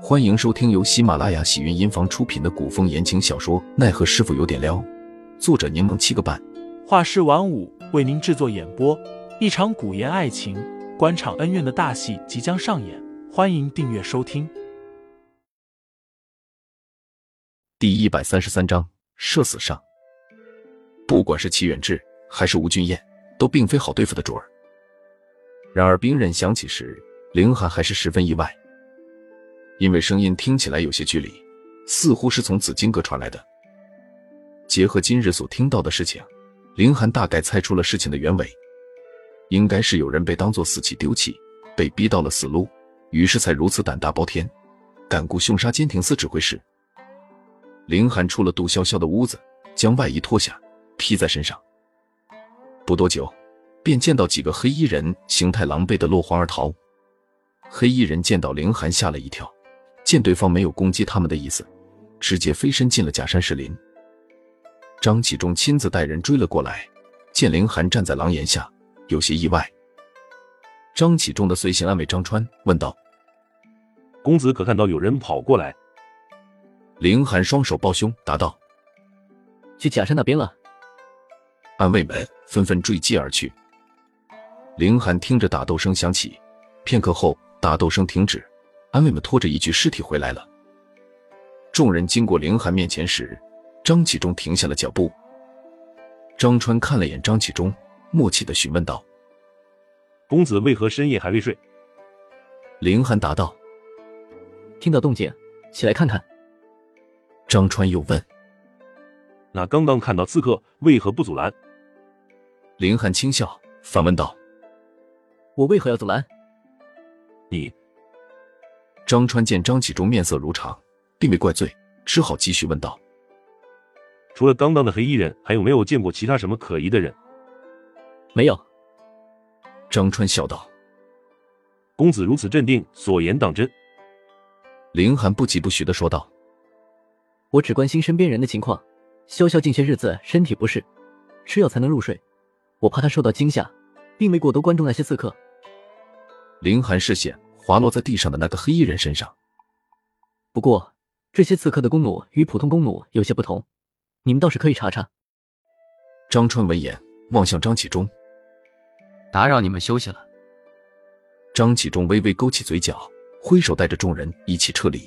欢迎收听由喜马拉雅喜云音房出品的古风言情小说《奈何师傅有点撩》，作者柠檬七个半，画师晚舞为您制作演播。一场古言爱情、官场恩怨的大戏即将上演，欢迎订阅收听。第一百三十三章社死上。不管是齐远志还是吴俊彦，都并非好对付的主儿。然而兵刃响起时，凌寒还是十分意外。因为声音听起来有些距离，似乎是从紫金阁传来的。结合今日所听到的事情，凌寒大概猜出了事情的原委，应该是有人被当作死棋丢弃，被逼到了死路，于是才如此胆大包天，敢雇凶杀监庭司指挥使。凌寒出了杜潇潇的屋子，将外衣脱下披在身上，不多久，便见到几个黑衣人形态狼狈的落荒而逃。黑衣人见到凌寒，吓了一跳。见对方没有攻击他们的意思，直接飞身进了假山石林。张启忠亲自带人追了过来，见凌寒站在廊檐下，有些意外。张启忠的随行暗卫张川问道：“公子可看到有人跑过来？”凌寒双手抱胸答道：“去假山那边了。”暗卫们纷纷追击而去。凌寒听着打斗声响起，片刻后打斗声停止。安慰们拖着一具尸体回来了。众人经过凌寒面前时，张启忠停下了脚步。张川看了眼张启忠，默契的询问道：“公子为何深夜还未睡？”凌寒答道：“听到动静，起来看看。”张川又问：“那刚刚看到刺客，为何不阻拦？”凌寒轻笑，反问道：“我为何要阻拦？”你。张川见张启忠面色如常，并未怪罪，只好继续问道：“除了刚刚的黑衣人，还有没有见过其他什么可疑的人？”“没有。”张川笑道。“公子如此镇定，所言当真？”凌寒不疾不徐的说道：“我只关心身边人的情况。潇潇近些日子身体不适，吃药才能入睡。我怕他受到惊吓，并未过多关注那些刺客。”凌寒视线。滑落在地上的那个黑衣人身上。不过，这些刺客的弓弩与普通弓弩有些不同，你们倒是可以查查。张川闻言望向张启忠，打扰你们休息了。张启忠微微勾起嘴角，挥手带着众人一起撤离。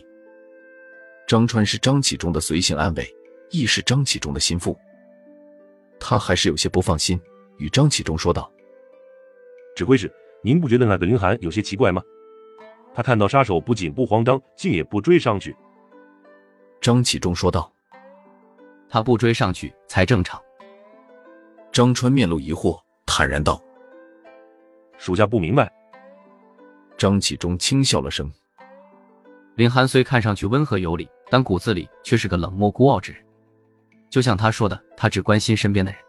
张川是张启忠的随行暗卫，亦是张启忠的心腹，他还是有些不放心，与张启忠说道：“指挥使，您不觉得那个林寒有些奇怪吗？”他看到杀手，不仅不慌张，竟也不追上去。张启忠说道：“他不追上去才正常。”张川面露疑惑，坦然道：“属下不明白。”张启忠轻笑了声：“林寒虽看上去温和有礼，但骨子里却是个冷漠孤傲之人。就像他说的，他只关心身边的人，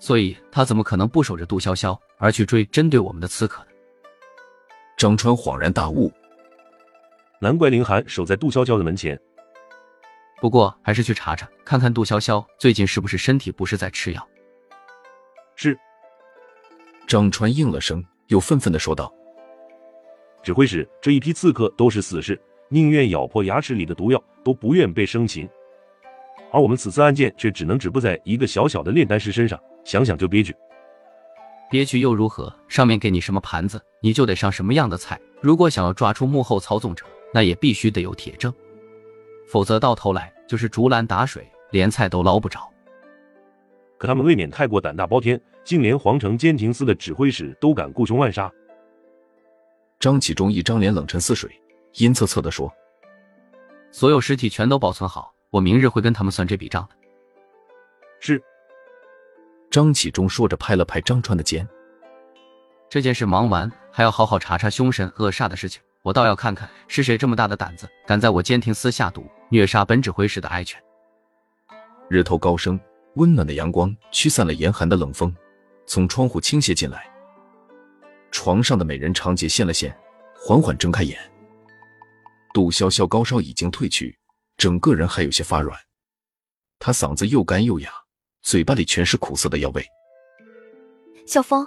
所以他怎么可能不守着杜潇潇而去追针对我们的刺客呢？”张川恍然大悟，难怪凌寒守在杜潇潇的门前。不过还是去查查，看看杜潇潇最近是不是身体不适，在吃药。是。张川应了声，又愤愤的说道：“指挥使，这一批刺客都是死士，宁愿咬破牙齿里的毒药，都不愿被生擒。而我们此次案件却只能止步在一个小小的炼丹师身上，想想就憋屈。”憋屈又如何？上面给你什么盘子，你就得上什么样的菜。如果想要抓出幕后操纵者，那也必须得有铁证，否则到头来就是竹篮打水，连菜都捞不着。可他们未免太过胆大包天，竟连皇城监庭司的指挥使都敢雇凶滥杀。张启忠一张脸冷沉似水，阴恻恻地说：“所有尸体全都保存好，我明日会跟他们算这笔账的。”是。张启忠说着，拍了拍张川的肩。这件事忙完，还要好好查查凶神恶煞的事情。我倒要看看是谁这么大的胆子，敢在我监庭司下毒，虐杀本指挥使的爱犬。日头高升，温暖的阳光驱散了严寒的冷风，从窗户倾泻进来。床上的美人长睫现了现，缓缓睁开眼。杜潇潇高烧已经退去，整个人还有些发软，她嗓子又干又哑。嘴巴里全是苦涩的药味。小峰，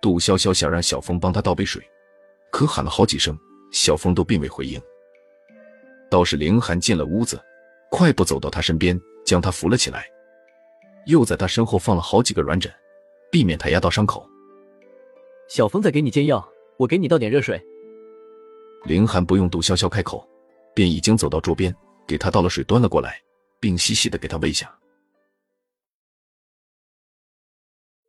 杜潇潇想让小峰帮他倒杯水，可喊了好几声，小峰都并未回应。倒是凌寒进了屋子，快步走到他身边，将他扶了起来，又在他身后放了好几个软枕，避免他压到伤口。小峰在给你煎药，我给你倒点热水。凌寒不用杜潇潇开口，便已经走到桌边，给他倒了水，端了过来，并细细的给他喂下。